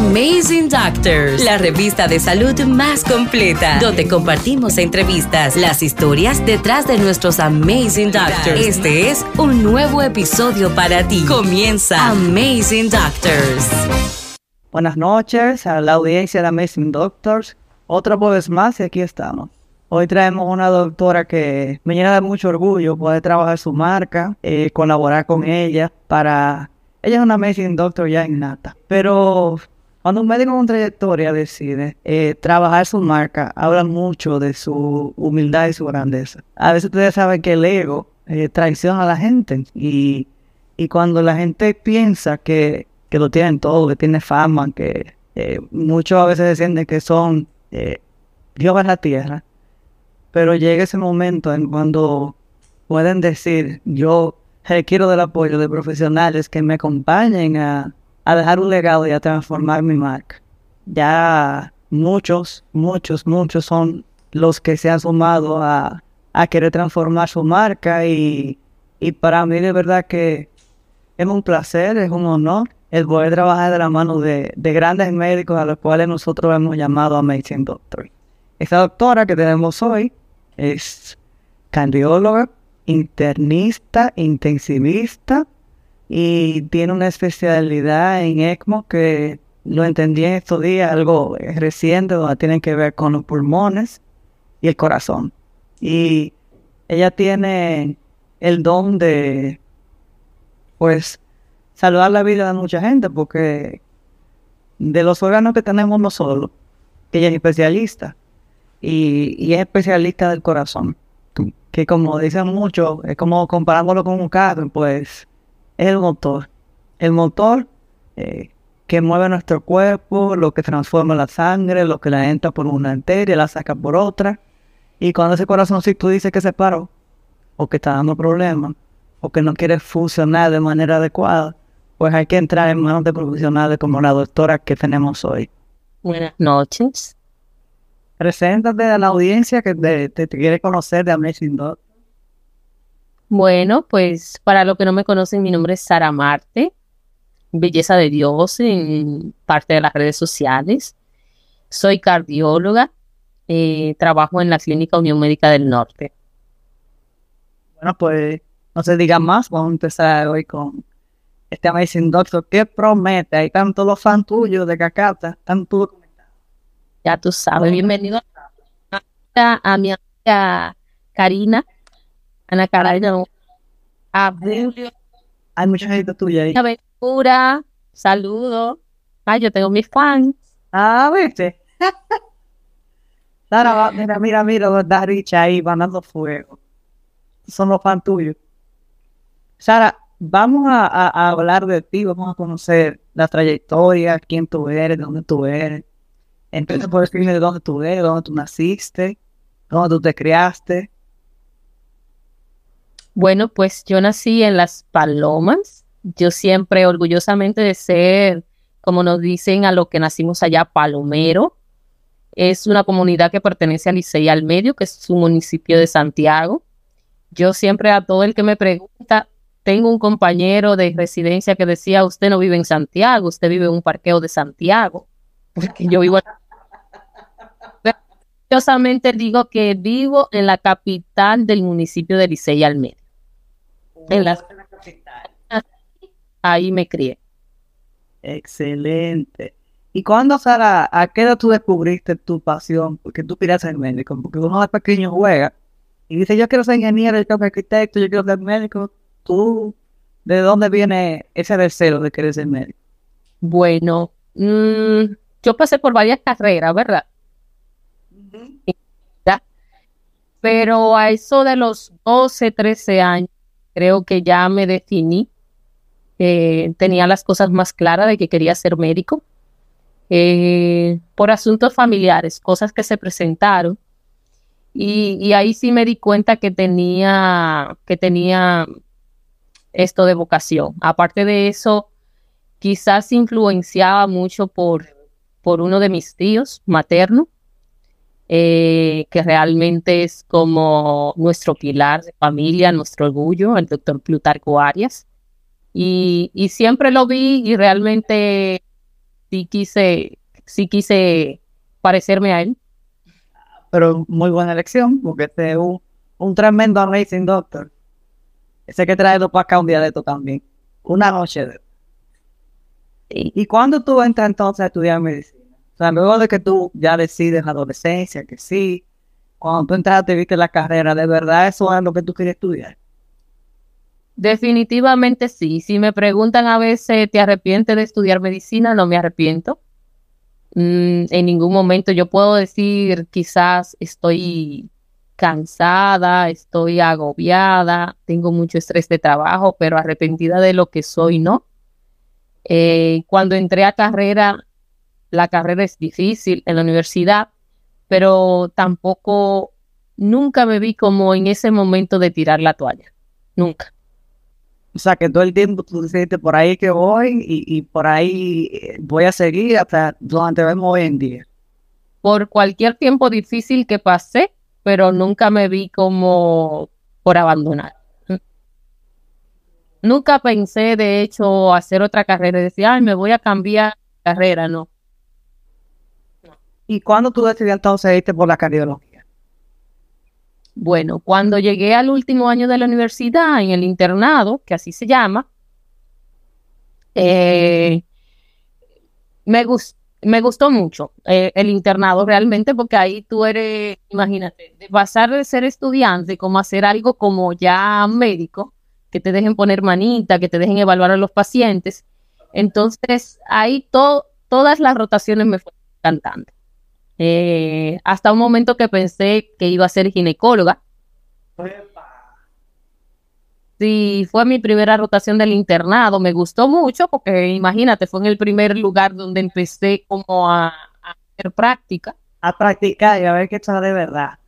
Amazing Doctors, la revista de salud más completa, donde compartimos entrevistas, las historias detrás de nuestros Amazing Doctors. Este es un nuevo episodio para ti. Comienza Amazing Doctors. Buenas noches a la audiencia de Amazing Doctors. Otra vez más y aquí estamos. Hoy traemos una doctora que me llena de mucho orgullo poder trabajar su marca, eh, colaborar con ella para... Ella es una Amazing Doctor ya innata, pero cuando un médico con trayectoria decide eh, trabajar su marca, habla mucho de su humildad y su grandeza. A veces ustedes saben que el ego eh, traiciona a la gente y, y cuando la gente piensa que, que lo tienen todo, que tiene fama, que muchos a veces sienten que son Dios en la tierra, pero llega ese momento en cuando pueden decir, yo requiero del apoyo de profesionales que me acompañen a, dejar un legado y a transformar mi marca. Ya muchos, muchos, muchos son los que se han sumado a, querer transformar su marca y, para mí de verdad que es un placer, es un honor el poder trabajar de la mano de, de grandes médicos a los cuales nosotros hemos llamado Amazing Doctor. Esta doctora que tenemos hoy es cardióloga, internista, intensivista y tiene una especialidad en ECMO que lo entendí en estos días, algo reciente, donde tiene que ver con los pulmones y el corazón. Y ella tiene el don de, pues, salvar la vida de mucha gente, porque de los órganos que tenemos nosotros, ella es especialista, y, es especialista del corazón. Que como dicen muchos, es como comparándolo con un carro, pues es el motor. El motor eh, que mueve nuestro cuerpo, lo que transforma la sangre, lo que la entra por una arteria, la saca por otra. Y cuando ese corazón, si tú dices que se paró, o que está dando problemas, o que no quiere funcionar de manera adecuada, pues hay que entrar en manos de profesionales como la doctora que tenemos hoy. Buenas noches. Preséntate a la audiencia que te, quiere conocer de Amazing Doctor. Bueno, pues para los que no me conocen, mi nombre es Sara Marte, belleza de Dios en parte de las redes sociales. Soy cardióloga, eh, trabajo en la Clínica Unión Médica del Norte. Bueno, pues no se diga más, vamos a empezar hoy con este Amazing Doctor. ¿Qué promete? Hay tantos los fans tuyos de Cacata, tanto ya tú sabes, bienvenido a, mi amiga Karina, Ana Carolina, a Julio. Hay mucha gente tuya ahí. Aventura, saludos. Ay, yo tengo mis fans. Ah, viste. Sara, mira, mira, mira, está Richa ahí mandando fuego. Son los fans tuyos. Sara, vamos a, a, hablar de ti, vamos a conocer la trayectoria, quién tú eres, dónde tú eres. Entonces puedes escribirme de dónde tú eres, dónde tú naciste, dónde tú te criaste. Bueno, pues yo nací en Las Palomas. Yo siempre orgullosamente de ser, como nos dicen a lo que nacimos allá, palomero. Es una comunidad que pertenece a Licey al Medio, que es un municipio de Santiago. Yo siempre a todo el que me pregunta, tengo un compañero de residencia que decía, usted no vive en Santiago, usted vive en un parqueo de Santiago, porque yo vivo en Orgullosamente digo que vivo en la capital del municipio de Licey al medio. En, la, capital. Ahí me crié. Excelente. ¿Y cuándo, Sara, a qué edad tú descubriste tu pasión? Porque tú querías ser médico, porque uno de pequeño juega y dice, yo quiero ser ingeniero, yo quiero ser arquitecto, yo quiero ser médico. ¿Tú, de dónde viene ese deseo de querer ser médico? Bueno, mmm, yo pasé por varias carreras, ¿verdad? Pero a eso de los 12, 13 años, creo que ya me definí. Tenía las cosas más claras de que quería ser médico. Eh, por asuntos familiares, cosas que se presentaron. Y, y, ahí sí me di cuenta que tenía, que tenía esto de vocación. Aparte de eso, quizás influenciaba mucho por, por uno de mis tíos materno, eh, que realmente es como nuestro pilar de familia, nuestro orgullo, el doctor Plutarco Arias. Y, y siempre lo vi y realmente sí quise, sí quise parecerme a él. Pero muy buena elección, porque este es un, un tremendo amazing doctor. Ese que trae para acá un día de esto también. Una noche de ¿Y cuándo tú entras entonces a estudiar medicina? Sea, luego de que tú ya decides adolescencia que sí, cuando tú entraste viste la carrera, ¿de verdad eso es lo que tú quieres estudiar? Definitivamente sí. Si me preguntan a veces, ¿te arrepientes de estudiar medicina? No me arrepiento. Mm, en ningún momento yo puedo decir, quizás estoy cansada, estoy agobiada, tengo mucho estrés de trabajo, pero arrepentida de lo que soy, no. Eh, cuando entré a carrera, la carrera es difícil en la universidad, pero tampoco, nunca me vi como en ese momento de tirar la toalla, nunca. O sea, que todo el tiempo tú dices, por ahí que voy y, por ahí eh, voy a seguir hasta donde vemos hoy en día. Por cualquier tiempo difícil que pasé, pero nunca me vi como por abandonar. Nunca pensé, de hecho, hacer otra carrera y decir, ay, me voy a cambiar carrera, no. ¿Y cuándo tú decidiste entonces irte por la cardiología? Bueno, cuando llegué al último año de la universidad, en el internado, que así se llama, eh, me, me gustó mucho eh, el internado realmente porque ahí tú eres, imagínate, de pasar de ser estudiante como hacer algo como ya médico, que te dejen poner manita, que te dejen evaluar a los pacientes. Entonces, ahí todas las rotaciones me fueron encantando. Eh, hasta un momento que pensé que iba a ser ginecóloga. Sí, fue mi primera rotación del internado. Me gustó mucho porque, imagínate, fue en el primer lugar donde empecé como a, hacer práctica. A practicar y a ver qué está de verdad.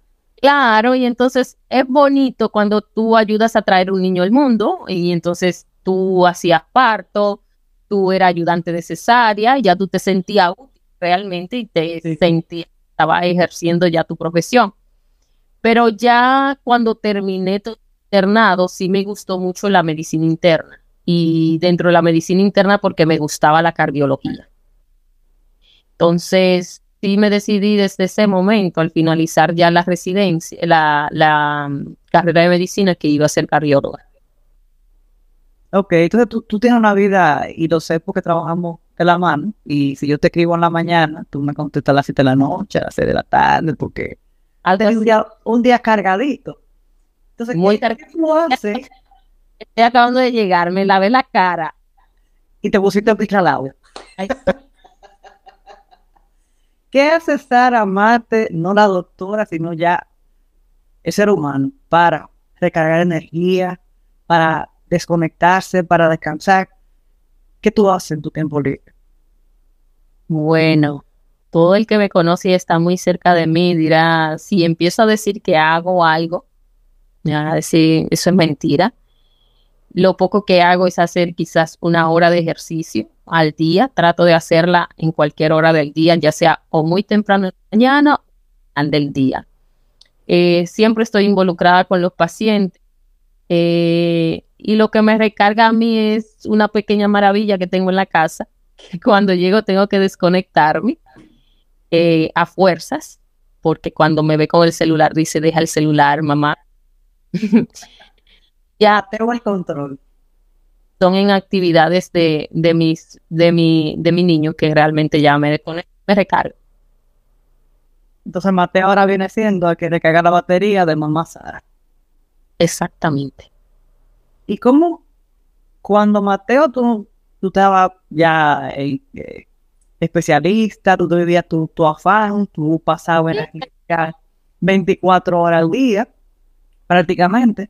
Claro, y entonces es bonito cuando tú ayudas a traer un niño al mundo y entonces tú hacías parto, tú eras ayudante de cesárea, ya tú te sentías útil realmente y te sentías, estabas ejerciendo ya tu profesión. Pero ya cuando terminé tu internado, sí me gustó mucho la medicina interna y dentro de la medicina interna porque me gustaba la cardiología. Entonces, sí me decidí desde ese momento, al finalizar ya la residencia, la, mm, carrera de medicina, que iba a ser cardióloga. Ok, entonces tú, tienes una vida, y lo sé porque trabajamos de la mano, y si yo te escribo en la mañana, tú me contestas a las 7 de la noche, a las 6 de la tarde, porque un día, un día cargadito. Entonces, Muy ¿qué, Estoy acabando de llegar, me lavé la cara. Y te pusiste a picar al agua. ¿Qué hace estar a Marte, no la doctora, sino ya el ser humano, para recargar energía, para desconectarse, para descansar? ¿Qué tú haces en tu tiempo libre? Bueno, todo el que me conoce y está muy cerca de mí dirá, si empiezo a decir que hago algo, me van a decir, eso es mentira. Lo poco que hago es hacer quizás una hora de ejercicio al día. Trato de hacerla en cualquier hora del día, ya sea o muy temprano en la mañana o al del día. Eh, siempre estoy involucrada con los pacientes. Eh, y lo que me recarga a mí es una pequeña maravilla que tengo en la casa, cuando llego tengo que desconectarme eh, a fuerzas, porque cuando me ve con el celular dice, deja el celular, mamá. ya tengo el control son en actividades de, de, mis, de, mi, de mi niño que realmente ya me, me recargo. Entonces Mateo ahora viene siendo el que recarga la batería de mamá Sara. Exactamente. ¿Y cómo cuando Mateo tú, tú estabas ya eh, eh, especialista, tú vivías tu, tu afán, tú pasabas en la 24 horas al día, prácticamente.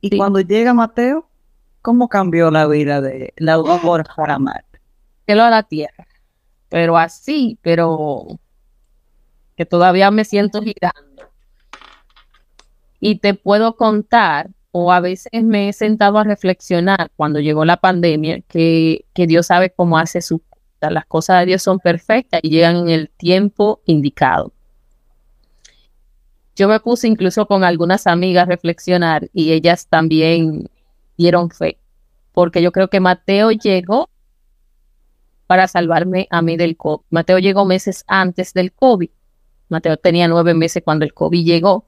Y cuando llega Mateo, ¿Cómo cambió la vida de la doctora para Marte? Que lo a la Tierra. Pero así, pero que todavía me siento girando. Y te puedo contar, o a veces me he sentado a reflexionar cuando llegó la pandemia, que, que Dios sabe cómo hace su Las cosas de Dios son perfectas y llegan en el tiempo indicado. Yo me puse incluso con algunas amigas a reflexionar y ellas también dieron fe, porque yo creo que Mateo llegó para salvarme a mí del COVID. Mateo llegó meses antes del COVID. Mateo tenía nueve meses cuando el COVID llegó.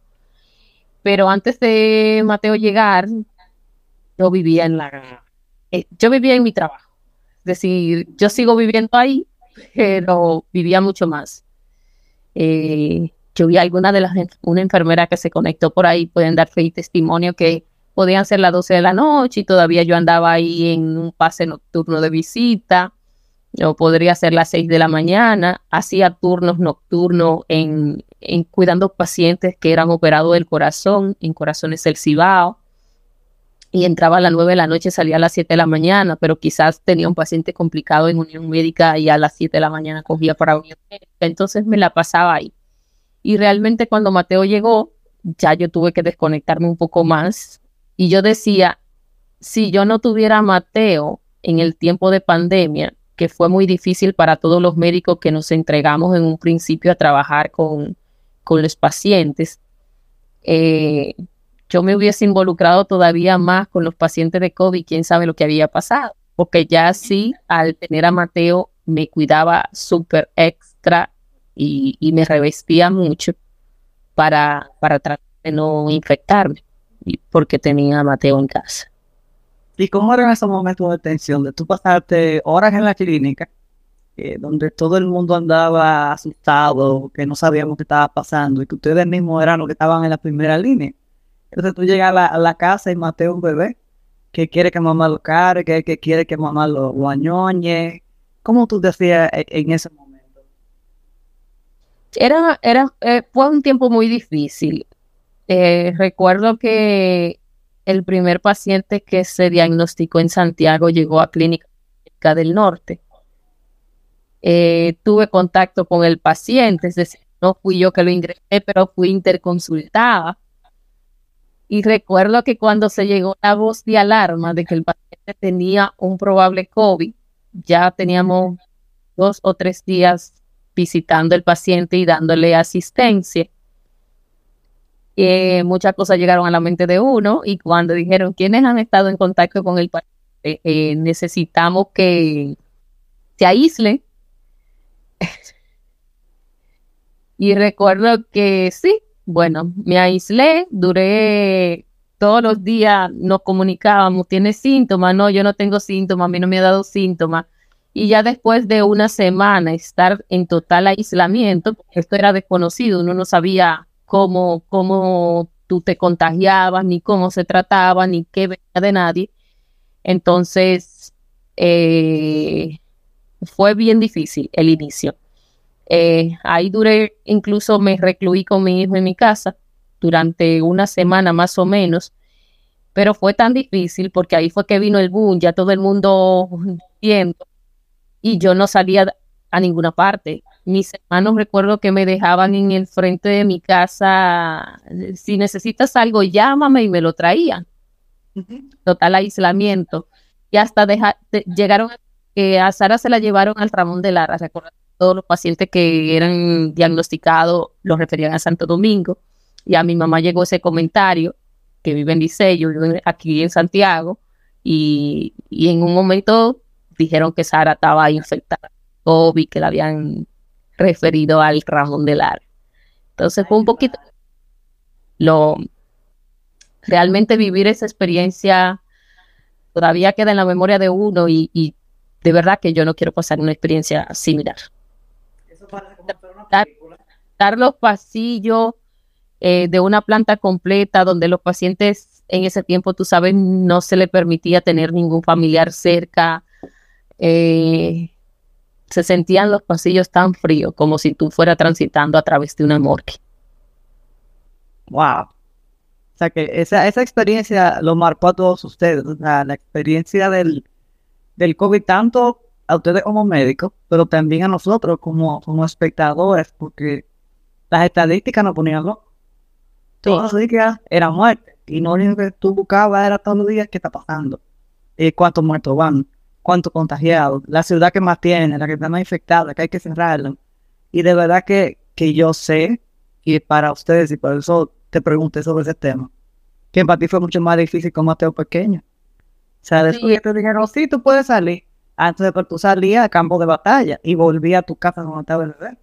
Pero antes de Mateo llegar, yo vivía en la... Eh, yo vivía en mi trabajo. Es decir, yo sigo viviendo ahí, pero vivía mucho más. Eh, yo vi alguna de las, una enfermera que se conectó por ahí, pueden dar fe y testimonio que podían ser las 12 de la noche y todavía yo andaba ahí en un pase nocturno de visita, o podría ser las 6 de la mañana, hacía turnos nocturnos en, en cuidando pacientes que eran operados del corazón, en Corazones del Cibao, y entraba a las 9 de la noche, salía a las 7 de la mañana, pero quizás tenía un paciente complicado en unión médica y a las 7 de la mañana cogía para unión médica, entonces me la pasaba ahí. Y realmente cuando Mateo llegó, ya yo tuve que desconectarme un poco más. Y yo decía, si yo no tuviera a Mateo en el tiempo de pandemia, que fue muy difícil para todos los médicos que nos entregamos en un principio a trabajar con, con los pacientes, eh, yo me hubiese involucrado todavía más con los pacientes de COVID, quién sabe lo que había pasado, porque ya sí, al tener a Mateo, me cuidaba súper extra y, me revestía mucho para, para tratar de no infectarme, porque tenía a Mateo en casa. ¿Y cómo era ese momento de tensión? De tú pasarte horas en la clínica, donde todo el mundo andaba asustado, que no sabíamos qué estaba pasando, y que ustedes mismos eran los que estaban en la primera línea. Entonces tú llegas a la, casa y Mateo un bebé que quiere que mamá lo cargue, que quiere que mamá lo, lo añoñe. ¿Cómo tú decías en ese momento? Era, era, eh, fue un tiempo muy difícil. Eh, recuerdo que el primer paciente que se diagnosticó en Santiago llegó a Clínica del Norte. Eh, tuve contacto con el paciente, es decir, no fui yo que lo ingresé, pero fui interconsultada. Y recuerdo que cuando se llegó la voz de alarma de que el paciente tenía un probable COVID, ya teníamos dos o tres días visitando el paciente y dándole asistencia. Eh, muchas cosas llegaron a la mente de uno y cuando dijeron quiénes han estado en contacto con el paciente, eh, necesitamos que se aísle. Y recuerdo que sí, bueno, me aislé, duré todos los días, nos comunicábamos, ¿tiene síntomas? No, yo no tengo síntomas, a mí no me ha dado síntomas y ya después de una semana estar en total aislamiento, esto era desconocido, uno no sabía cómo, cómo tú te contagiabas, ni cómo se trataba, ni qué venía de nadie. Entonces, eh, fue bien difícil el inicio. Eh, ahí duré, incluso me recluí con mi hijo en mi casa durante una semana más o menos, pero fue tan difícil porque ahí fue que vino el boom, ya todo el mundo viendo y yo no salía a ninguna parte. Mis hermanos recuerdo que me dejaban en el frente de mi casa, si necesitas algo, llámame y me lo traían. Total aislamiento. Y hasta llegaron, que a Sara se la llevaron al Ramón de Lara, recuerdo todos los pacientes que eran diagnosticados los referían a Santo Domingo. Y a mi mamá llegó ese comentario, que vive en Liceo, yo aquí en Santiago, y, y en un momento dijeron que Sara estaba infectada COVID, que la habían referido al Ramón del Ar. Entonces fue un poquito lo realmente vivir esa experiencia todavía queda en la memoria de uno y, de verdad que yo no quiero pasar una experiencia similar. Eso dar, dar, los pasillos eh, de una planta completa donde los pacientes en ese tiempo, tú sabes, no se le permitía tener ningún familiar cerca, eh, se sentían los pasillos tan fríos como si tú fueras transitando a través de una morgue. Wow. O sea que esa, esa experiencia lo marcó a todos ustedes, la experiencia del, del COVID, tanto a ustedes como médicos, pero también a nosotros como, como espectadores, porque las estadísticas nos ponían locos. Todos los días era muerte, y no lo único que tú buscabas era todos los días qué está pasando, y cuántos muertos van cuántos contagiados, la ciudad que más tiene, la que está más infectada, que hay que cerrarla. Y de verdad que, que yo sé, y para ustedes, y por eso te pregunté sobre ese tema, que para ti fue mucho más difícil con Mateo pequeño. O sea, después que te dijeron, sí, tú puedes salir, Antes de que tú salías al campo de batalla y volvías a tu casa cuando estaba el bebé.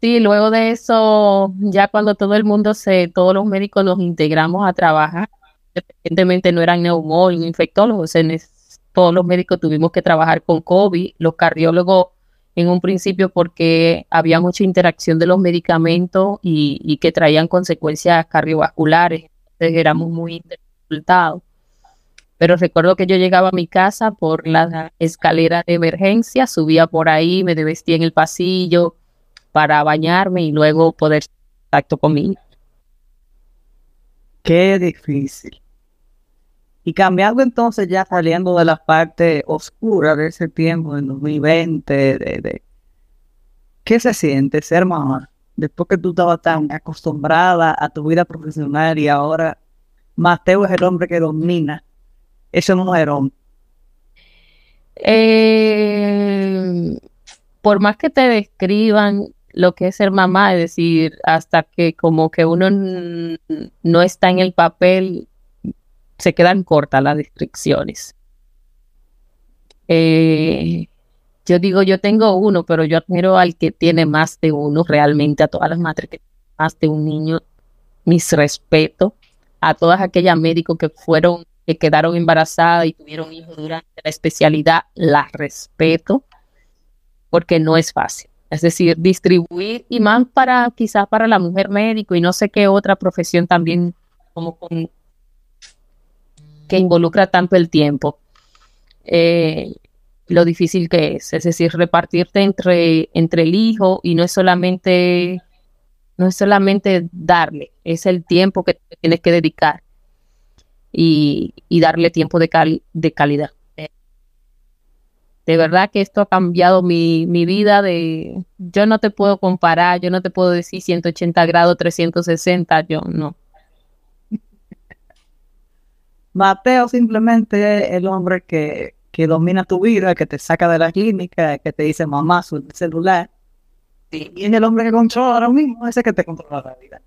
Sí, luego de eso, ya cuando todo el mundo se, todos los médicos nos integramos a trabajar, evidentemente no eran neumólogos, infectólogos, en todos los médicos tuvimos que trabajar con COVID, los cardiólogos en un principio porque había mucha interacción de los medicamentos y, que traían consecuencias cardiovasculares, entonces éramos muy resultados. Pero recuerdo que yo llegaba a mi casa por la escalera de emergencia, subía por ahí, me vestía en el pasillo, para bañarme y luego poder contacto conmigo. Qué difícil. Y cambiando entonces, ya saliendo de la parte oscura de ese tiempo, en 2020, de, de, ¿qué se siente ser mamá? Después que tú estabas tan acostumbrada a tu vida profesional y ahora Mateo es el hombre que domina ese mujerón. Eh, por más que te describan lo que es ser mamá, es decir, hasta que como que uno no está en el papel, se quedan cortas las descripciones. Eh, yo digo, yo tengo uno, pero yo admiro al que tiene más de uno, realmente a todas las madres que tienen más de un niño, mis respetos, a todas aquellas médicos que fueron, que quedaron embarazadas y tuvieron hijos durante la especialidad, las respeto, porque no es fácil. Es decir, distribuir y más para quizás para la mujer médico y no sé qué otra profesión también como que involucra tanto el tiempo. Eh, lo difícil que es, es decir, repartirte entre, entre el hijo y no es solamente no es solamente darle, es el tiempo que tienes que dedicar y, darle tiempo de, de calidad de verdad que esto ha cambiado mi, vida de, yo no te puedo comparar, yo no te puedo decir 180 grados, 360, yo no. Mateo simplemente es el hombre que, domina tu vida, que te saca de la clínica, que te dice mamá, su celular. Y es el hombre que controla ahora mismo, ese que te controla la vida.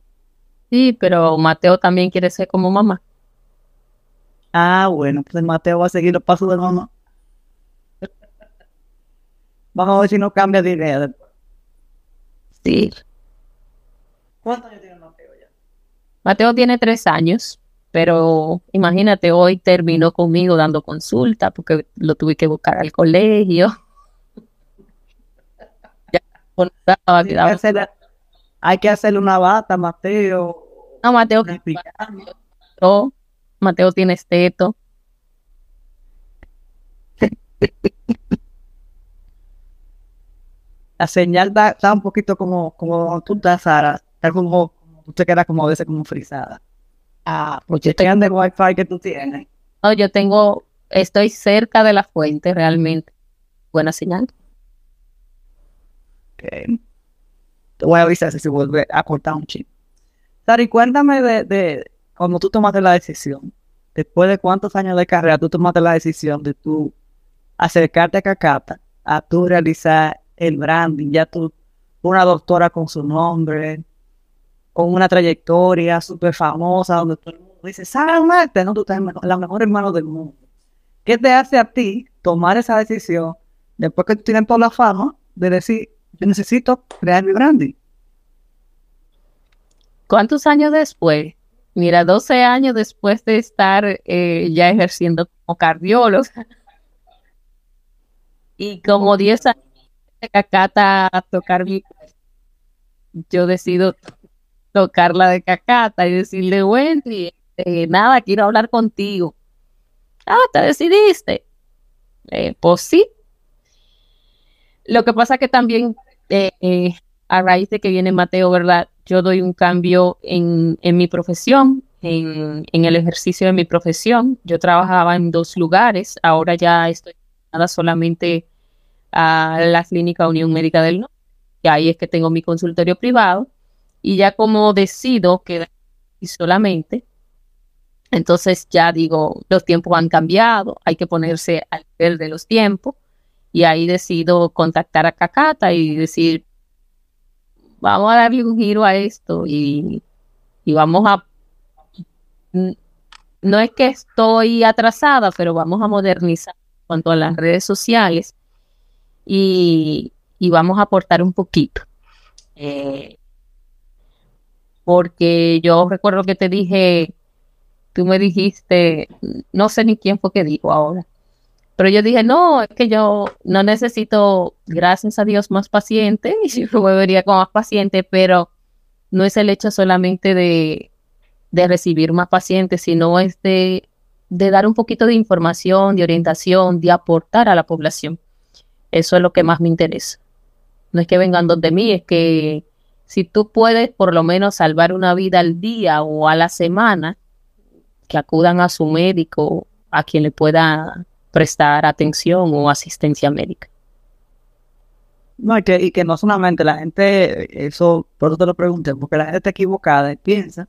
Sí, pero Mateo también quiere ser como mamá. Ah, bueno, pues Mateo va a seguir los pasos de mamá. Vamos a ver si no cambia de idea después. Sí. ¿Cuántos años tiene Mateo ya? Mateo tiene tres años, pero imagínate, hoy terminó conmigo dando consulta porque lo tuve que buscar al colegio. hay, que hacerle una bata, Mateo. No, Mateo. No, Mateo tiene esteto. la señal da, un poquito como, como tú estás, Sara, está como, tú te quedas como a veces como frisada. Ah, pues yo estoy... de wifi que tú tienes? No, yo tengo, estoy cerca de la fuente realmente. Buena señal. Okay. Te voy a avisar si se vuelve a cortar un chip. Sari, cuéntame de, de cuando tú tomaste la decisión. Después de cuántos años de carrera tú tomaste la decisión de tú acercarte a Cacata, a tú realizar el branding, ya tú, una doctora con su nombre, con una trayectoria súper famosa, donde todo el mundo dice, Sara no, tú estás la mejor hermano del mundo. ¿Qué te hace a ti tomar esa decisión después que tú tienes toda la fama de decir, yo necesito crear mi branding? ¿Cuántos años después? Mira, 12 años después de estar eh, ya ejerciendo como cardiólogo y como 10 años Cacata a tocar mi yo decido tocarla de Cacata y decirle, Wendy, eh, nada, quiero hablar contigo. Ah, te decidiste. Eh, pues sí. Lo que pasa que también eh, a raíz de que viene Mateo, ¿verdad? Yo doy un cambio en, en mi profesión, en, en, el ejercicio de mi profesión. Yo trabajaba en dos lugares, ahora ya estoy solamente a la Clínica Unión Médica del Norte, y ahí es que tengo mi consultorio privado, y ya como decido quedar solamente, entonces ya digo, los tiempos han cambiado, hay que ponerse al nivel de los tiempos, y ahí decido contactar a Cacata y decir, vamos a darle un giro a esto y, y vamos a... No es que estoy atrasada, pero vamos a modernizar cuanto a las redes sociales y, vamos a aportar un poquito. Eh, porque yo recuerdo que te dije, tú me dijiste, no sé ni quién fue que dijo ahora, pero yo dije, no, es que yo no necesito, gracias a Dios, más paciente, y si me vería como más paciente, pero no es el hecho solamente de, de recibir más pacientes, sino es de, de dar un poquito de información, de orientación, de aportar a la población. Eso es lo que más me interesa. No es que vengan donde mí, es que si tú puedes por lo menos salvar una vida al día o a la semana, que acudan a su médico, a quien le pueda prestar atención o asistencia médica. No, y que, y que no solamente la gente, eso, por eso te lo pregunté, porque la gente está equivocada y piensa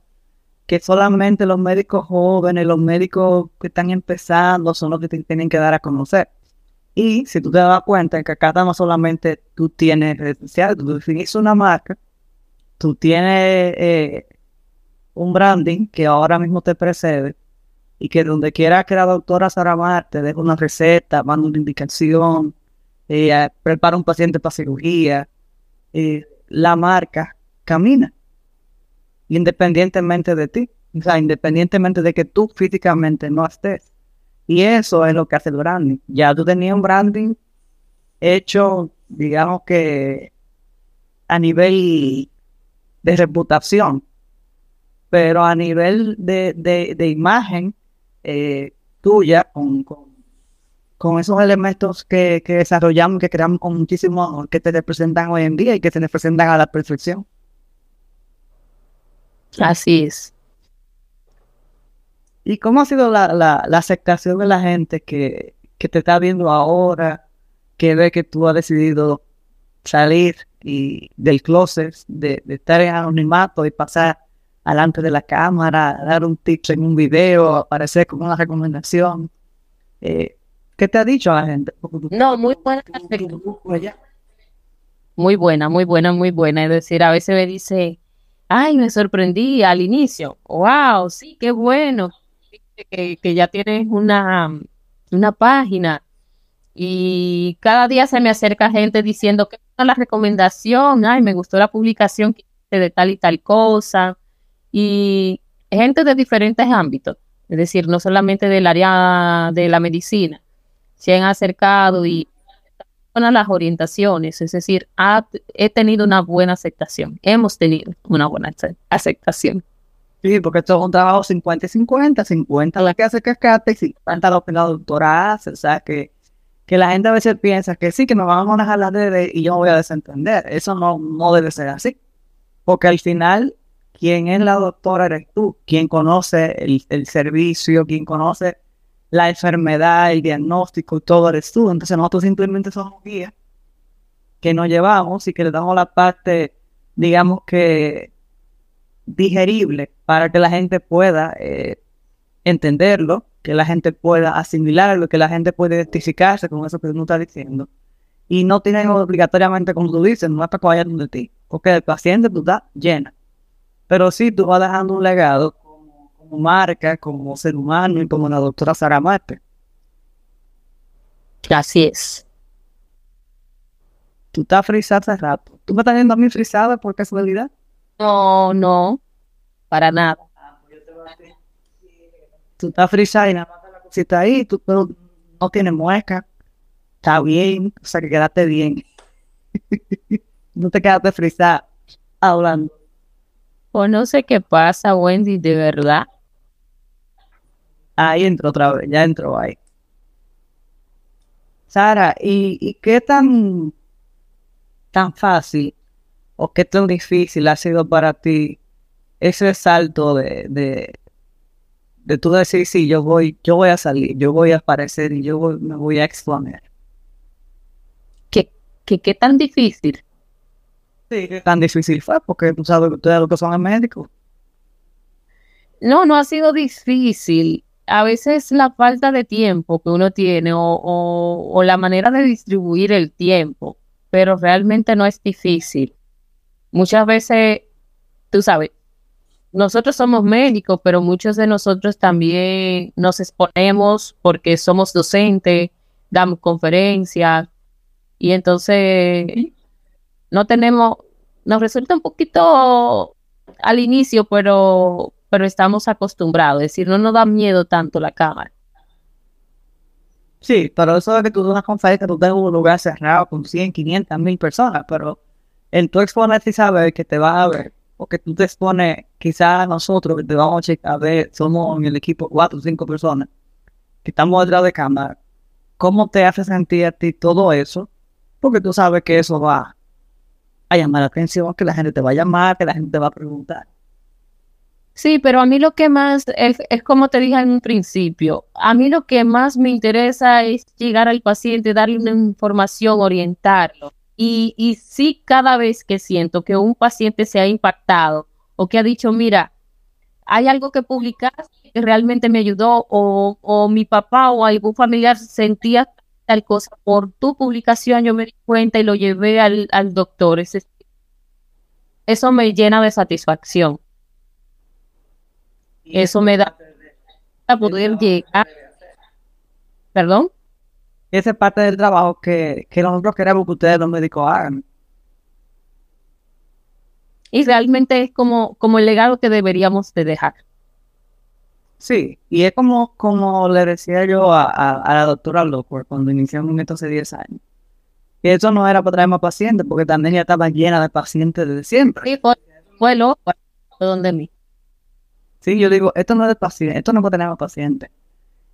que solamente los médicos jóvenes, los médicos que están empezando son los que te tienen que dar a conocer. Y si tú te das cuenta que acá no solamente tú tienes redes tú definís una marca, tú tienes eh, un branding que ahora mismo te precede y que donde quiera que la doctora Sara te deje una receta, manda una indicación, eh, prepara un paciente para cirugía, eh, la marca camina independientemente de ti, o sea, independientemente de que tú físicamente no estés. Y eso es lo que hace el branding. Ya tú tenías un branding hecho, digamos que a nivel de reputación, pero a nivel de, imagen eh, tuya, con, con, esos elementos que, desarrollamos, que creamos con muchísimo, que te representan hoy en día y que te representan a la perfección. Así es. ¿Y cómo ha sido la, la, aceptación de la gente que, que, te está viendo ahora, que ve que tú has decidido salir y del closet, de, estar en anonimato y pasar alante de la cámara, dar un tip en un video, aparecer con una recomendación. Eh, ¿Qué te ha dicho la gente? No, muy buena. Muy buena, muy buena, muy buena. Es decir, a veces me dice, ay, me sorprendí al inicio. Wow, sí, qué bueno. Que, ya tienes una, una página y cada día se me acerca gente diciendo que la recomendación, ay, me gustó la publicación de tal y tal cosa, y gente de diferentes ámbitos, es decir, no solamente del área de la medicina, se han acercado y a las orientaciones, es decir, he tenido una buena aceptación, hemos tenido una buena aceptación. Sí, porque esto es un trabajo 50 y 50, 50 la que hace cascate y 50 lo que la doctora hace, o sea que que la gente a veces piensa que sí, que nos vamos a manejar las redes y yo voy a desentender. Eso no, no debe ser así. Porque al final, quien es la doctora eres tú, quien conoce el, servicio, quien conoce la enfermedad, el diagnóstico, todo eres tú. Entonces nosotros simplemente somos guías que nos llevamos y que le damos la parte, digamos que digerible para que la gente pueda eh, entenderlo que la gente pueda asimilarlo, que la gente pueda identificarse con eso que tú estás diciendo. Y no tienen obligatoriamente, como tú dices, no es para que vayan de ti, porque el paciente tú estás llena. Pero sí tú vas dejando un legado como, marca, como ser humano y como la doctora Sara Marte. Así es. Tú estás frisada hace rato. ¿Tú me estás viendo a mí frisada por casualidad? No, no, para nada tú estás frisada y nada más la cosita ahí, tú no tienes mueca, está bien, o sea que quedaste bien. no te quedaste frisada hablando. O no sé qué pasa, Wendy, de verdad. Ahí entró otra vez, ya entró ahí. Sara, ¿y, qué tan, tan fácil o qué tan difícil ha sido para ti ese salto de, de tú decir, sí, yo voy, yo voy a salir, yo voy a aparecer y yo me voy a exponer. ¿Qué, qué, qué tan difícil? Sí, tan difícil fue, porque tú sabes ustedes lo que son el médico. No, no ha sido difícil. A veces la falta de tiempo que uno tiene o, o la manera de distribuir el tiempo, pero realmente no es difícil. Muchas veces, tú sabes, nosotros somos médicos, pero muchos de nosotros también nos exponemos porque somos docentes, damos conferencias y entonces no tenemos, nos resulta un poquito al inicio, pero, pero estamos acostumbrados, es decir, no nos da miedo tanto la cámara. Sí, pero eso de que tú una conferencia, tú tengas un lugar cerrado con 100, 500, 1000 personas, pero en tu exponerte y saber que te vas a ver, o que tú te expones quizás nosotros que te vamos a ver, somos en el equipo cuatro o cinco personas que estamos detrás de cámara, ¿cómo te hace sentir a ti todo eso? Porque tú sabes que eso va a llamar la atención, que la gente te va a llamar, que la gente te va a preguntar. Sí, pero a mí lo que más es, es, como te dije en un principio, a mí lo que más me interesa es llegar al paciente, darle una información, orientarlo. Y, y sí, cada vez que siento que un paciente se ha impactado o que ha dicho, mira, hay algo que publicaste que realmente me ayudó o, o mi papá o algún familiar sentía tal cosa por tu publicación, yo me di cuenta y lo llevé al, al doctor. Ese, eso me llena de satisfacción. Eso me da a poder llegar. ¿Perdón? Esa es parte del trabajo que, que nosotros queremos que ustedes los médicos hagan. Y realmente es como, como el legado que deberíamos de dejar. Sí, y es como, como le decía yo a, a, a la doctora Lockwood cuando iniciamos esto hace 10 años. Que eso no era para traer más pacientes, porque también ya estaba llena de pacientes desde siempre. Sí, fue, fue loco, fue donde mí. Sí, yo digo, esto no es de paciente, esto no es para tener más pacientes.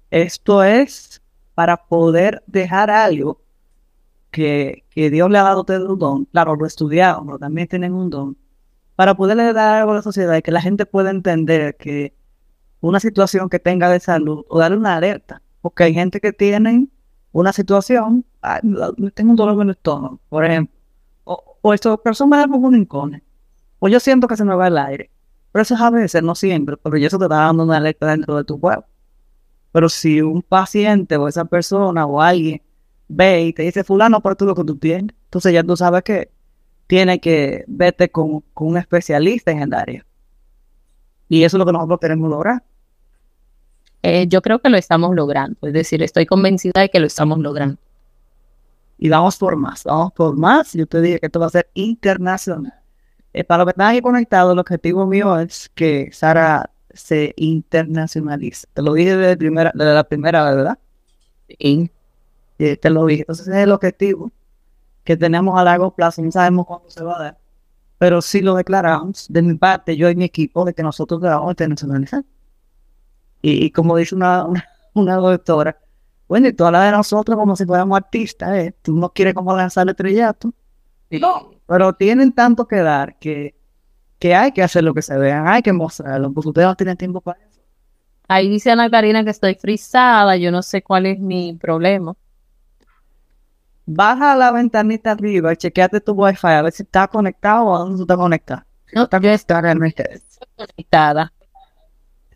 Esto es para poder dejar algo que, que Dios le ha dado a ustedes un don. Claro, lo estudiaron, pero también tienen un don. Para poderle dar algo a la sociedad y que la gente pueda entender que una situación que tenga de salud o darle una alerta. Porque hay gente que tiene una situación, tengo un dolor en el estómago, por ejemplo. O, o esto, personas con un incone. O yo siento que se me va el aire. Pero eso es a veces, no siempre, porque eso te está dando una alerta dentro de tu cuerpo. Pero si un paciente o esa persona o alguien ve y te dice, fulano, por tú lo que tú tienes, entonces ya tú sabes que tiene que verte con, con un especialista en el área. Y eso es lo que nosotros queremos lograr. Eh, yo creo que lo estamos logrando, es decir, estoy convencida de que lo estamos logrando. Y vamos por más, vamos por más. Yo te dije que esto va a ser internacional. Eh, para los que están ahí conectados, el objetivo mío es que Sara se internacionalice. Te lo dije desde, primera, desde la primera, ¿verdad? Y eh, te lo dije. Entonces ese es el objetivo que tenemos a largo plazo. No sabemos cuándo se va a dar. Pero sí lo declaramos de mi parte, yo y mi equipo, de que nosotros debemos internacionalizar. Y, y, como dice una, una, una, doctora, bueno, y tú hablas de nosotros como si fuéramos artistas, ¿eh? Tú no quieres como lanzar el estrellato. Sí. No, pero tienen tanto que dar que, que hay que hacer lo que se vean, hay que mostrarlo, porque ustedes no tienen tiempo para eso. Ahí dice Ana Karina que estoy frisada, yo no sé cuál es mi problema. Baja la ventanita arriba chequeate tu wifi a ver si está conectado o dónde tú estás conectado. No, está yo estoy conectada.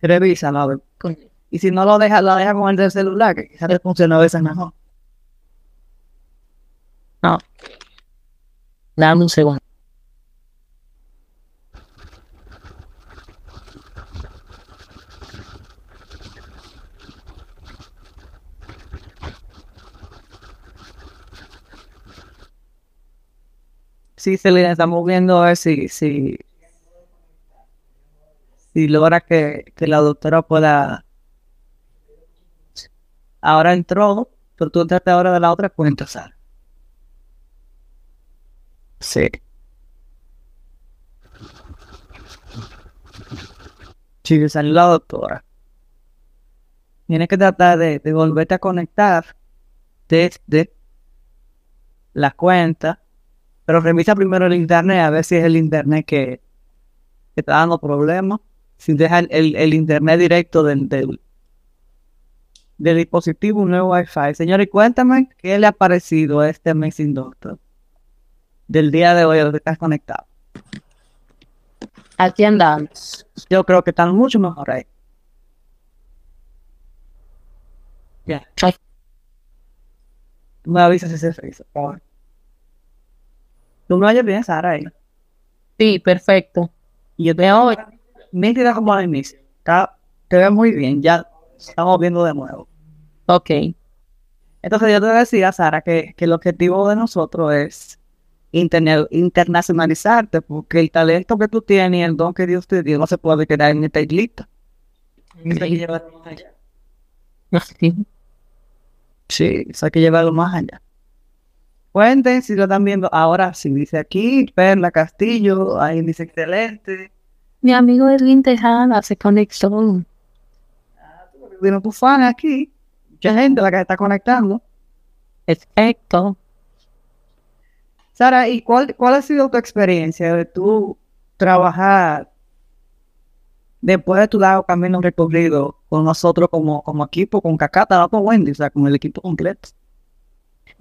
Revísalo a ver. Y si no lo deja, lo deja con el del celular, que quizás le funciona a veces mejor. No. Dame un segundo. Sí, Celina, estamos viendo a ver si, si, si logra que, que la doctora pueda. Ahora entró, pero tú entraste ahora de la otra cuenta, Sara. Sí. Sí, salió la doctora. Tienes que tratar de, de volverte a conectar desde la cuenta, pero revisa primero el internet a ver si es el internet que, que está dando problemas. Si deja el, el, el internet directo del, del, del dispositivo, un nuevo Wi-Fi. Señores, cuéntame qué le ha parecido a este Amazing Doctor del día de hoy que estás conectado. Aquí andamos. Yo creo que están mucho mejor ahí. Ya. Yeah. Me avisas si se por favor. Tú me oyes bien, Sara, ahí. Sí, perfecto. Y yo te oigo nítida como al inicio. Está, te ves muy bien, ya estamos viendo de nuevo. Ok. Entonces yo te decía, Sara, que, que el objetivo de nosotros es internacionalizarte, porque el talento que tú tienes y el don que Dios te dio no se puede quedar en esta islita. Hay que llevarlo más allá. Sí. Sí, eso hay que llevarlo más allá. Cuenten si lo están viendo ahora, si dice aquí, Perla Castillo, ahí dice excelente. Mi amigo Edwin Tejada se conectó. Ah, vino tu fan aquí. Mucha gente la que está conectando. Perfecto. Sara, ¿y cuál, cuál ha sido tu experiencia de tú trabajar después de tu lado camino recorrido con nosotros como, como equipo, con Cacata, no con Wendy, o sea, con el equipo completo?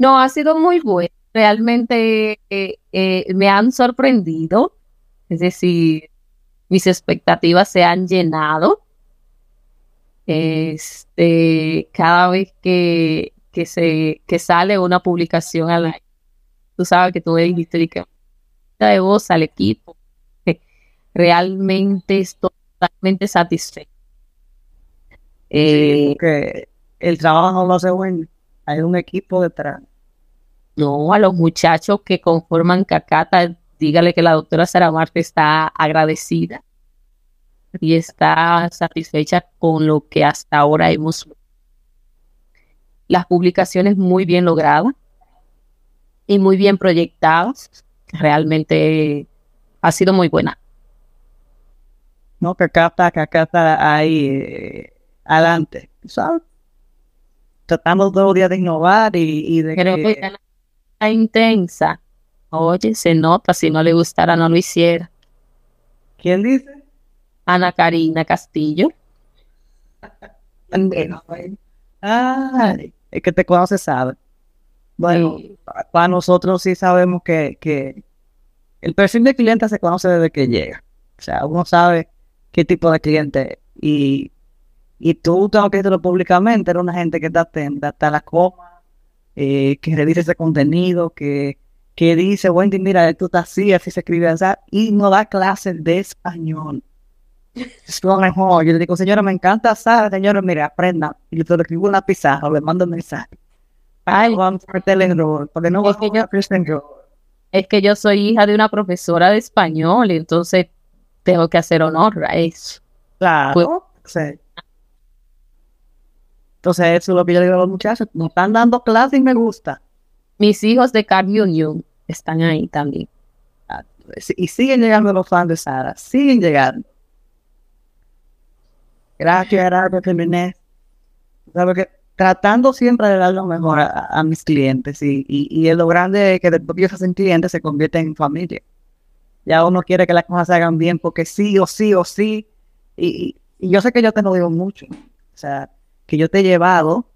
No, ha sido muy bueno. Realmente eh, eh, me han sorprendido. Es decir, mis expectativas se han llenado. Este, cada vez que, que se que sale una publicación al año, tú sabes que tú dijiste que de voz al equipo. Realmente estoy totalmente satisfecho. Eh, el trabajo no se bueno. Hay un equipo detrás. No, a los muchachos que conforman Cacata, dígale que la doctora Sara Marte está agradecida y está satisfecha con lo que hasta ahora hemos las publicaciones muy bien logradas y muy bien proyectadas. Realmente ha sido muy buena. No, acá está ahí eh, adelante, ¿sabes? Tratamos todos los días de innovar y, de Creo que... intensa. Oye, se nota, si no le gustara no lo hiciera. ¿Quién dice? Ana Karina Castillo. Ah, es que te conoce sabe. Bueno, para nosotros sí sabemos que, que el perfil de cliente se conoce desde que llega. O sea, uno sabe qué tipo de cliente y, y tú tengo que decirlo públicamente, era una gente que está atenta, hasta la coma, eh, que revisa ese contenido, que, que dice, Wendy, mira, esto está así, así se escribe así, y no da clases de español. Es lo mejor. Yo le digo, señora, me encanta Sara, señora, mire, aprenda. Y yo te lo escribo una pizarra, le mando un mensaje. Ay, vamos a meterle el error, porque no que, yo, es que yo soy hija de una profesora de español, y entonces tengo que hacer honor a eso. Claro. Pues, entonces, eso es lo que yo digo a los muchachos. Me están dando clases y me gusta. Mis hijos de Car Union están ahí también. Ah, y siguen llegando los fans de Sara. Siguen llegando. Gracias, Gerardo Jiménez. tratando siempre de dar lo mejor a, mis clientes y, y, es lo grande que después que ellos hacen clientes se convierten en familia. Ya uno quiere que las cosas se hagan bien porque sí o sí o sí. Y, y yo sé que yo te lo digo mucho. O sea, que yo te he llevado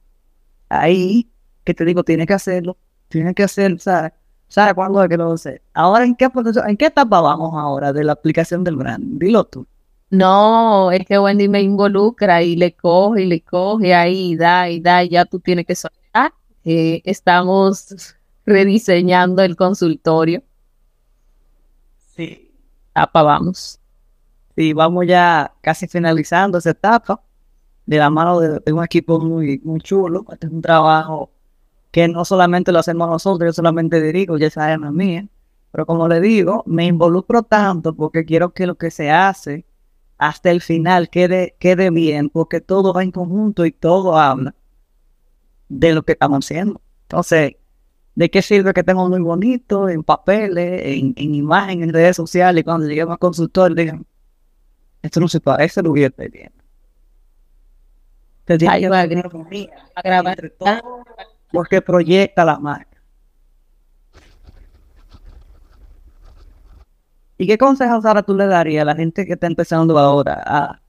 ahí, que te digo, tienes que hacerlo, tienes que hacerlo, ¿sabes? ¿Sabes cuándo es que lo sé? Ahora, ¿en qué, ¿en qué etapa vamos ahora de la aplicación del brand? Dilo tú. No, es que Wendy me involucra y le coge y le coge ahí, da y da, y ya tú tienes que soltar. Eh, estamos rediseñando el consultorio. Sí. Etapa vamos. Sí, vamos ya casi finalizando esa etapa de la mano de, un equipo muy, muy chulo. Este es un trabajo que no solamente lo hacemos nosotros, yo solamente dirijo, ya esa es mía. Pero como le digo, me involucro tanto porque quiero que lo que se hace hasta el final quede, quede bien, porque todo va en conjunto y todo habla de lo que estamos haciendo. Entonces, ¿de qué sirve que tengo muy bonito en papeles, en, en imagen, en redes sociales, y cuando lleguemos a consultor digan, esto no se parece lo que yo estoy viendo? Porque proyecta la marca. ¿Y qué consejos ahora tú le darías a la gente que está empezando ahora a,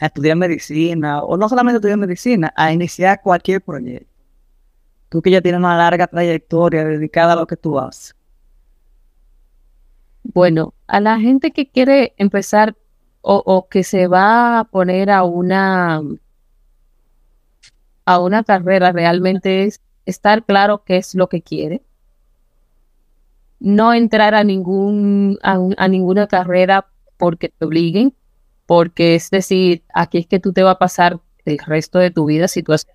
estudiar medicina, o no solamente estudiar medicina, a iniciar cualquier proyecto? Tú que ya tienes una larga trayectoria dedicada a lo que tú haces. Bueno, a la gente que quiere empezar o, o que se va a poner a una a una carrera realmente es estar claro qué es lo que quiere no entrar a ningún a, ninguna carrera porque te obliguen, porque es decir, aquí es que tú te vas a pasar el resto de tu vida si tú haces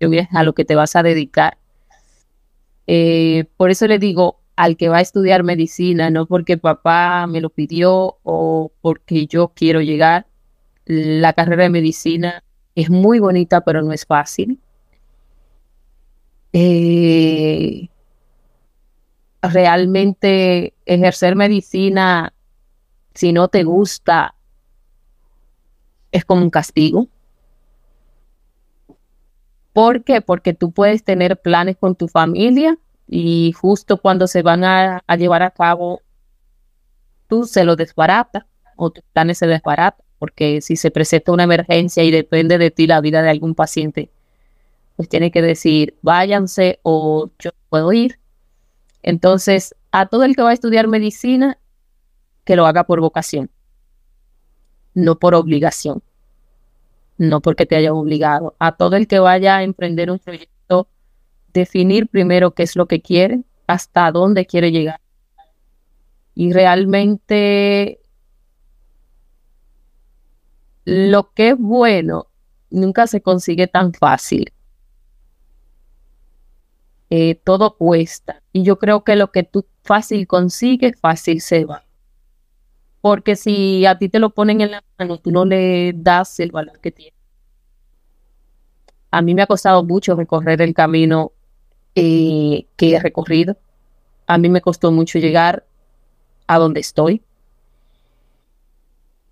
es a lo que te vas a dedicar. Eh, por eso le digo al que va a estudiar medicina, no porque papá me lo pidió o porque yo quiero llegar, la carrera de medicina es muy bonita, pero no es fácil. Eh, realmente ejercer medicina, si no te gusta, es como un castigo. ¿Por qué? Porque tú puedes tener planes con tu familia y justo cuando se van a, llevar a cabo, tú se lo desbarata o tus planes se desbaratan, porque si se presenta una emergencia y depende de ti la vida de algún paciente, pues tiene que decir, váyanse o yo puedo ir. Entonces, a todo el que va a estudiar medicina, que lo haga por vocación, no por obligación, no porque te haya obligado. A todo el que vaya a emprender un proyecto, definir primero qué es lo que quiere, hasta dónde quiere llegar. Y realmente lo que es bueno nunca se consigue tan fácil. Eh, todo cuesta. Y yo creo que lo que tú fácil consigues, fácil se va. Porque si a ti te lo ponen en la mano, tú no le das el valor que tiene. A mí me ha costado mucho recorrer el camino eh, que he recorrido. A mí me costó mucho llegar a donde estoy.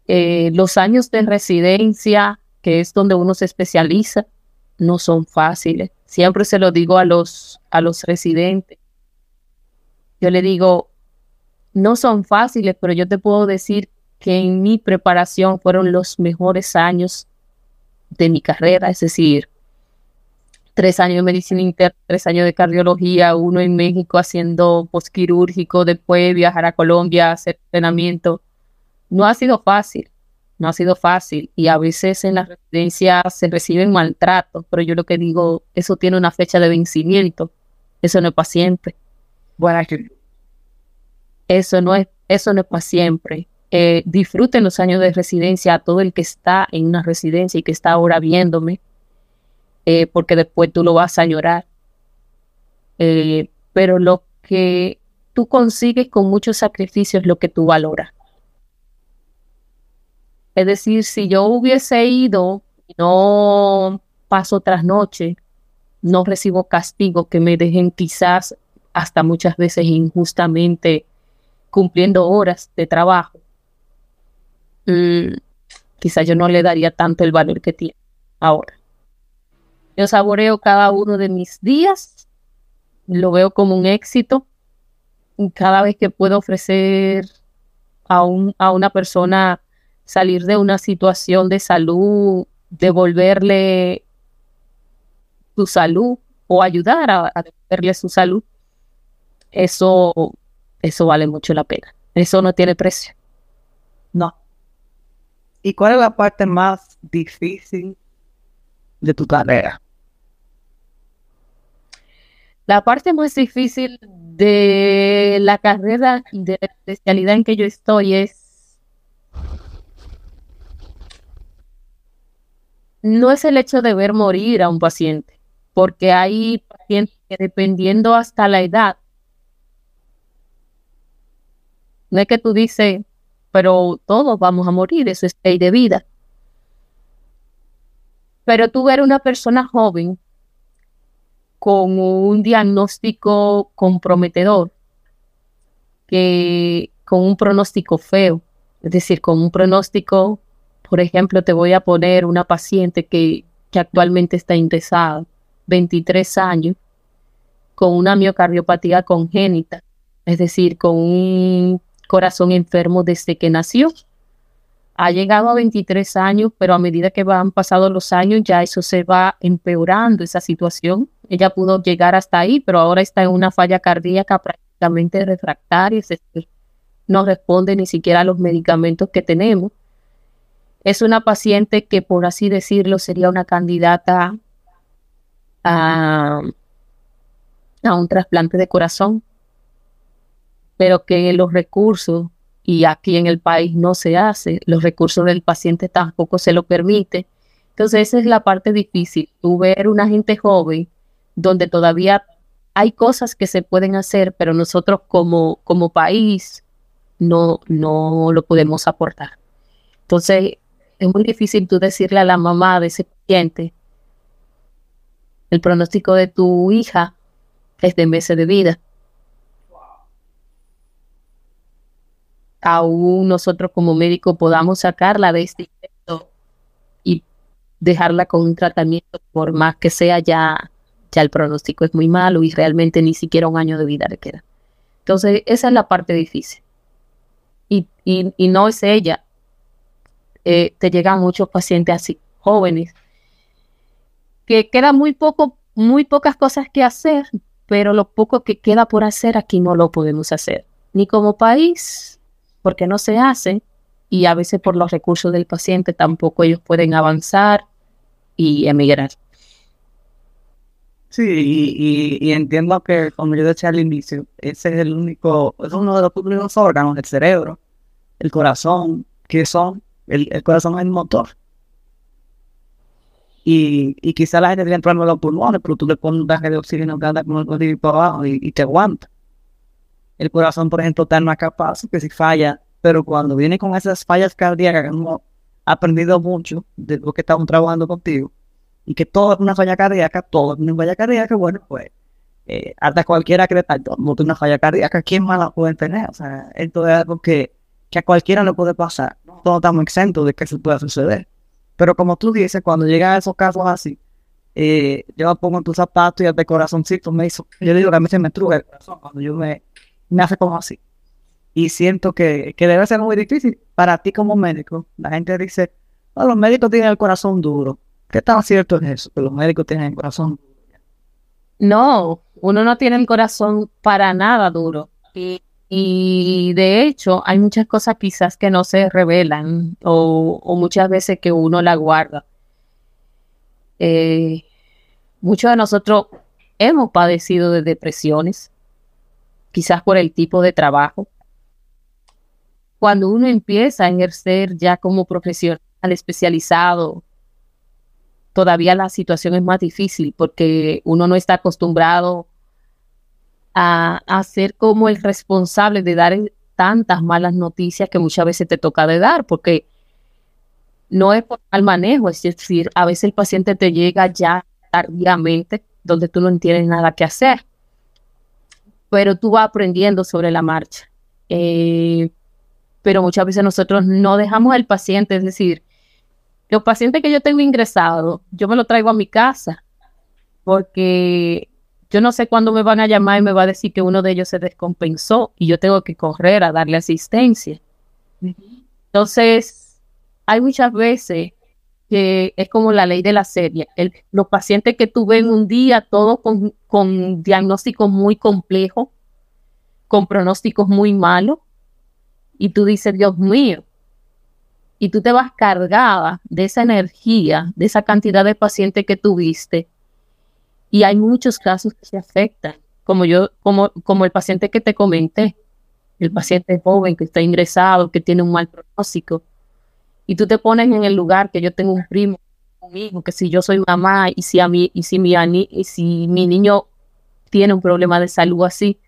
Eh, los años de residencia, que es donde uno se especializa, no son fáciles. Siempre se lo digo a los, a los residentes. Yo le digo, no son fáciles, pero yo te puedo decir que en mi preparación fueron los mejores años de mi carrera, es decir, tres años de medicina interna, tres años de cardiología, uno en México haciendo postquirúrgico, después viajar a Colombia, hacer entrenamiento. No ha sido fácil, no ha sido fácil y a veces en las residencias se reciben maltratos, pero yo lo que digo, eso tiene una fecha de vencimiento, eso no es para siempre. Bueno, eso no es, eso no es para siempre. Eh, disfruten los años de residencia a todo el que está en una residencia y que está ahora viéndome, eh, porque después tú lo vas a llorar. Eh, pero lo que tú consigues con muchos sacrificios es lo que tú valoras. Es decir, si yo hubiese ido y no paso tras noche, no recibo castigo que me dejen quizás hasta muchas veces injustamente cumpliendo horas de trabajo, mm, quizás yo no le daría tanto el valor que tiene ahora. Yo saboreo cada uno de mis días, lo veo como un éxito. Cada vez que puedo ofrecer a, un, a una persona salir de una situación de salud, devolverle su salud o ayudar a, devolverle su salud, eso, eso vale mucho la pena. Eso no tiene precio. No. ¿Y cuál es la parte más difícil de tu carrera? La parte más difícil de la carrera y de la especialidad en que yo estoy es no es el hecho de ver morir a un paciente, porque hay pacientes que dependiendo hasta la edad, no es que tú dices, pero todos vamos a morir, eso es ley de vida. Pero tú ver una persona joven con un diagnóstico comprometedor, que con un pronóstico feo, es decir, con un pronóstico por ejemplo, te voy a poner una paciente que, actualmente está ingresada, 23 años, con una miocardiopatía congénita, es decir, con un corazón enfermo desde que nació. Ha llegado a 23 años, pero a medida que van pasando los años, ya eso se va empeorando, esa situación. Ella pudo llegar hasta ahí, pero ahora está en una falla cardíaca prácticamente refractaria, es decir, no responde ni siquiera a los medicamentos que tenemos. Es una paciente que, por así decirlo, sería una candidata a, un trasplante de corazón, pero que los recursos, y aquí en el país no se hace, los recursos del paciente tampoco se lo permite. Entonces esa es la parte difícil, tú ver una gente joven donde todavía hay cosas que se pueden hacer, pero nosotros como, como país no, no lo podemos aportar. Entonces es muy difícil tú decirle a la mamá de ese paciente, el pronóstico de tu hija es de meses de vida. Aún nosotros como médicos podamos sacarla de este y dejarla con un tratamiento, por más que sea ya, ya el pronóstico es muy malo y realmente ni siquiera un año de vida le queda. Entonces, esa es la parte difícil. Y, y no es ella, eh, te llegan muchos pacientes así, jóvenes, que queda muy poco, muy pocas cosas que hacer, pero lo poco que queda por hacer aquí no lo podemos hacer, ni como país, porque no se hace, y a veces por los recursos del paciente tampoco ellos pueden avanzar y emigrar. Sí, y, entiendo que, como yo decía al inicio, ese es el único, es uno de los únicos órganos del cerebro, el corazón, que son el, corazón es el motor. Y, y quizá la gente tiene problemas en los pulmones, pero tú le pones un traje de oxígeno que anda como el por abajo y, te aguanta. El corazón, por ejemplo, está más capaz que si falla, pero cuando viene con esas fallas cardíacas, que hemos aprendido mucho de lo que estamos trabajando contigo, y que todo es una falla cardíaca, todo es una falla cardíaca, bueno, pues eh, hasta cualquiera que no tiene una falla cardíaca, ¿quién más la puede tener? O sea, esto es algo que que a cualquiera le puede pasar. No todos estamos exentos de que se pueda suceder. Pero como tú dices, cuando llegan a esos casos así, eh, yo me pongo en tus zapatos y el de corazoncito me hizo, yo digo que a mí se me truje el corazón cuando yo me, me hace como así. Y siento que, que debe ser muy difícil para ti como médico. La gente dice, los médicos tienen el corazón duro. ¿Qué tan cierto es eso? Que los médicos tienen el corazón duro. No, uno no tiene el corazón para nada duro. Y y de hecho, hay muchas cosas quizás que no se revelan o, muchas veces que uno la guarda. Eh, muchos de nosotros hemos padecido de depresiones, quizás por el tipo de trabajo. Cuando uno empieza a ejercer ya como profesional especializado, todavía la situación es más difícil porque uno no está acostumbrado a, ser como el responsable de dar tantas malas noticias que muchas veces te toca dar, porque no es por mal manejo, es decir, a veces el paciente te llega ya tardíamente, donde tú no tienes nada que hacer, pero tú vas aprendiendo sobre la marcha. Eh, pero muchas veces nosotros no dejamos al paciente, es decir, los pacientes que yo tengo ingresados, yo me lo traigo a mi casa, porque yo no sé cuándo me van a llamar y me va a decir que uno de ellos se descompensó y yo tengo que correr a darle asistencia. Entonces, hay muchas veces que es como la ley de la serie. los pacientes que tú ves un día, todos con, con diagnósticos muy complejos, con pronósticos muy malos, y tú dices, Dios mío, y tú te vas cargada de esa energía, de esa cantidad de pacientes que tuviste, y hay muchos casos que se afectan, como yo, como, el paciente que te comenté, el paciente joven que está ingresado, que tiene un mal pronóstico. Y tú te pones en el lugar que yo tengo un primo, un hijo, que si yo soy mamá y si a mí, y si mi, y si mi niño tiene un problema de salud así,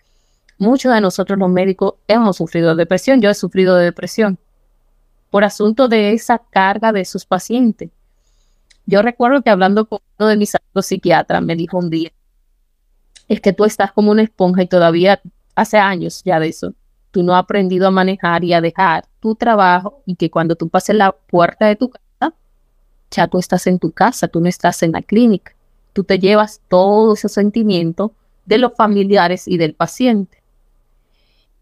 muchos de nosotros los médicos hemos sufrido depresión. Yo he sufrido de depresión por asunto de esa carga de sus pacientes. Yo recuerdo que hablando con uno de mis psiquiatras me dijo un día, es que tú estás como una esponja y todavía hace años ya de eso, tú no has aprendido a manejar y a dejar tu trabajo y que cuando tú pases la puerta de tu casa, ya tú estás en tu casa, tú no estás en la clínica. Tú te llevas todo ese sentimiento de los familiares y del paciente.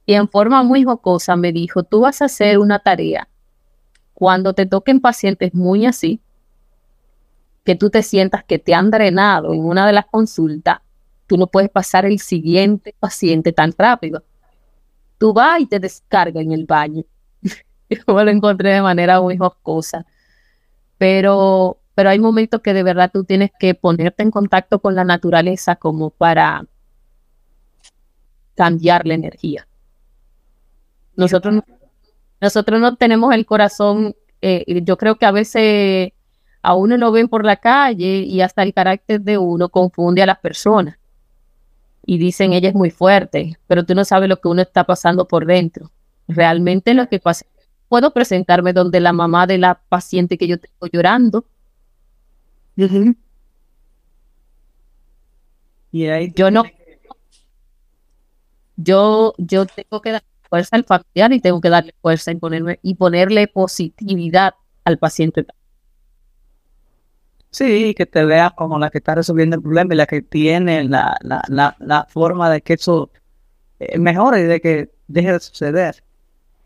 Y en forma muy jocosa me dijo, tú vas a hacer una tarea. Cuando te toquen pacientes muy así, que tú te sientas que te han drenado en una de las consultas, tú no puedes pasar el siguiente paciente tan rápido. Tú vas y te descargas en el baño. Yo lo encontré de manera muy jocosa. Pero, pero hay momentos que de verdad tú tienes que ponerte en contacto con la naturaleza como para cambiar la energía. Nosotros, nosotros no tenemos el corazón, eh, yo creo que a veces a uno lo ven por la calle y hasta el carácter de uno confunde a las personas. Y dicen, ella es muy fuerte, pero tú no sabes lo que uno está pasando por dentro. Realmente lo que pasa, puedo presentarme donde la mamá de la paciente que yo tengo llorando. Y ahí Yo no, yo, yo tengo que dar fuerza al familiar y tengo que darle fuerza y ponerme y ponerle positividad al paciente. Sí, que te veas como la que está resolviendo el problema y la que tiene la, la, la, la forma de que eso eh, mejore y de que deje de suceder.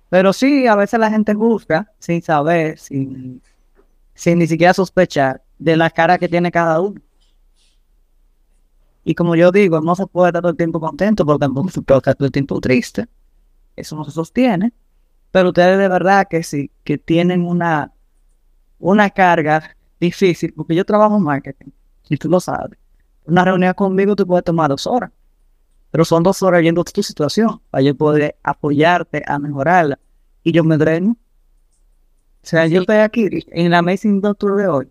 Pero sí, a veces la gente busca sin saber, sin, sin ni siquiera sospechar de la cara que tiene cada uno. Y como yo digo, no se puede estar todo el tiempo contento porque tampoco se puede estar todo el tiempo triste. Eso no se sostiene. Pero ustedes de verdad que sí, que tienen una, una carga difícil, porque yo trabajo en marketing, y tú lo sabes. Una reunión conmigo te puede tomar dos horas, pero son dos horas viendo tu situación, para yo poder apoyarte a mejorarla. Y yo me dreno. O sea, yo estoy aquí en la Amazing Doctor de hoy.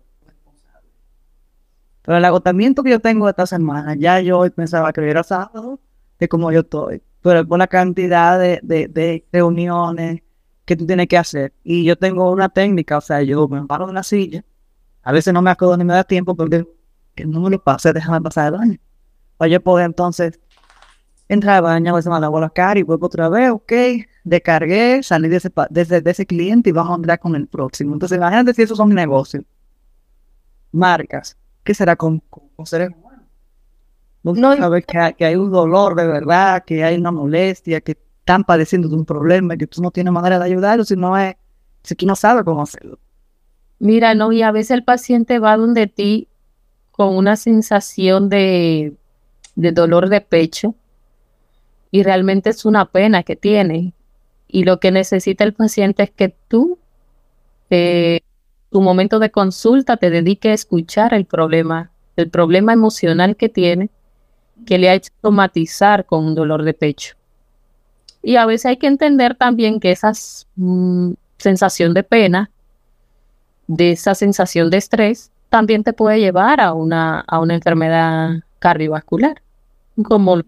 Pero el agotamiento que yo tengo esta semana, ya yo hoy pensaba que era sábado, de como yo estoy. Pero por la cantidad de, de, de reuniones que tú tienes que hacer. Y yo tengo una técnica, o sea, yo me paro de la silla, a veces no me acuerdo ni me da tiempo porque que no me lo pase, déjame pasar el baño. Para yo poder entonces entrar al baño, a veces me lavo la cara y vuelvo otra vez, ok, descargué, salí de ese, pa- de ese, de ese cliente y vamos a entrar con el próximo. Entonces, imagínate si esos son negocios, marcas, ¿qué será con, con, con seres humanos? No, sabes que hay, que hay un dolor de verdad, que hay una molestia, que están padeciendo de un problema y que tú no tienes manera de ayudarlos si no es, si tú no sabes cómo hacerlo. Mira, no, y a veces el paciente va donde ti con una sensación de, de dolor de pecho y realmente es una pena que tiene. Y lo que necesita el paciente es que tú, eh, tu momento de consulta, te dedique a escuchar el problema, el problema emocional que tiene, que le ha hecho somatizar con un dolor de pecho. Y a veces hay que entender también que esa sensación de pena de esa sensación de estrés también te puede llevar a una, a una enfermedad cardiovascular, como,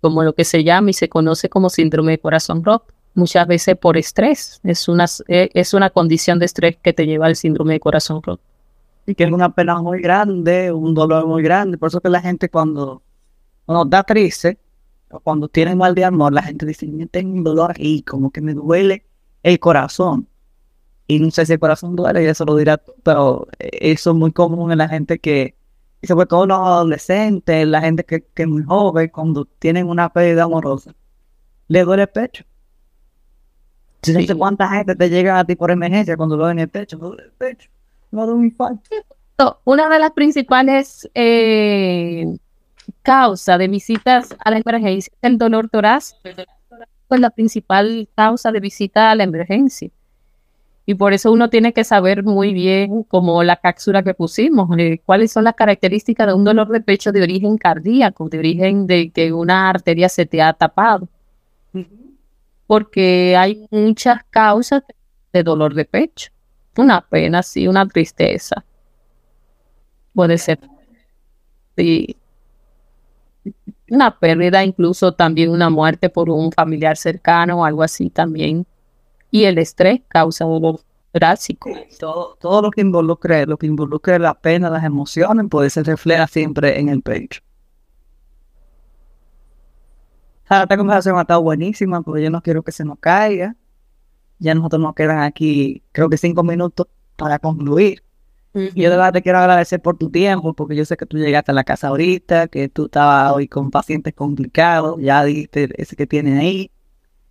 como lo que se llama y se conoce como síndrome de corazón roto. Muchas veces por estrés, es una, eh, es una condición de estrés que te lleva al síndrome de corazón roto. y que es una pena muy grande, un dolor muy grande. Por eso que la gente cuando, cuando está triste o cuando tiene mal de amor, la gente dice, tengo un dolor ahí, como que me duele el corazón. Y no sé si el corazón duele, y eso lo dirá tú, pero eh, eso es muy común en la gente que, y sobre todo los adolescentes, la gente que, que es muy joven, cuando tienen una pérdida amorosa, le duele el pecho. Yo No sé cuánta gente te llega a ti por emergencia cuando duele el pecho, duele el pecho, me duele un infarto. Una de las principales eh, causas de visitas a la emergencia es el dolor torácico. El dolor torácico es la principal causa de visita a la emergencia. Y por eso uno tiene que saber muy bien, como la cápsula que pusimos, eh, cuáles son las características de un dolor de pecho de origen cardíaco, de origen de que una arteria se te ha tapado. Porque hay muchas causas de dolor de pecho. Una pena, sí, una tristeza. Puede ser. Sí. Una pérdida, incluso también una muerte por un familiar cercano o algo así también. Y el estrés causa dolor torácico. Todo, todo lo que involucre, lo que involucre la pena, las emociones, pues se refleja siempre en el pecho. Esta conversación ha estado buenísima, porque yo no quiero que se nos caiga. Ya nosotros nos quedan aquí, creo que cinco minutos para concluir. Y yo de verdad te quiero agradecer por tu tiempo, porque yo sé que tú llegaste a la casa ahorita, que tú estabas hoy con pacientes complicados, ya dijiste ese que tienes ahí,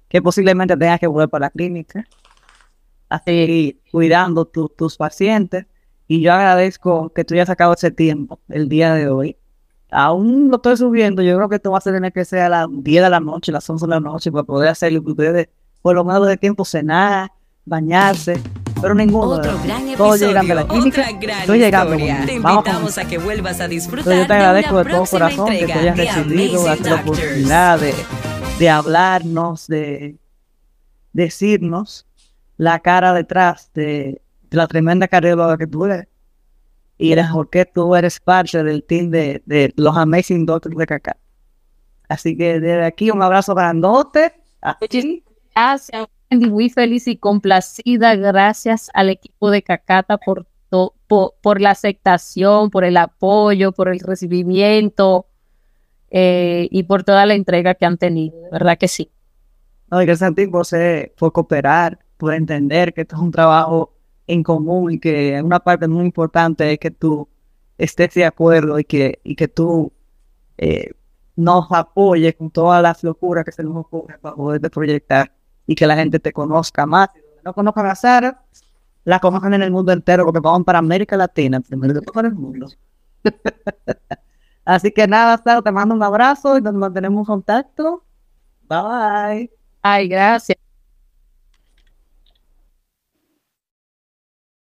que posiblemente tengas que volver para la clínica, así cuidando tu- tus pacientes. Y yo agradezco que tú hayas sacado ese tiempo el día de hoy. Aún lo estoy subiendo, yo creo que esto va a tener que ser a las 10 de la noche, las 11 de la noche, para poder hacerlo que ustedes, por lo menos de tiempo, cenar, bañarse, pero ninguno. Otro gran todos episodio, llegan de la clínica, estoy llegando Te invitamos a que vuelvas a disfrutar yo te de agradezco de todo corazón que te hayas darte la oportunidad de, de hablarnos, de decirnos la cara detrás de, la tremenda cardióloga que tú eres. y el por qué tú eres parte del team de, los Amazing Doctors de Cacá. Así que desde aquí un abrazo grandote. Gracias, muy feliz y complacida. Gracias al equipo de Cacata por, por, la aceptación, por el apoyo, por el recibimiento eh, y por toda la entrega que han tenido. ¿Verdad que sí? No, y gracias a ti por, por cooperar, por entender que esto es un trabajo en común y que una parte muy importante es que tú estés de acuerdo y que, y que tú eh, nos apoyes con todas las locuras que se nos ocurren para poder proyectar y que la gente te conozca más. no conozcan a Sara, la conozcan en el mundo entero porque vamos para América Latina, primero para el mundo. Así que nada, Sara, te mando un abrazo y nos mantenemos en contacto. Bye. Ay, gracias.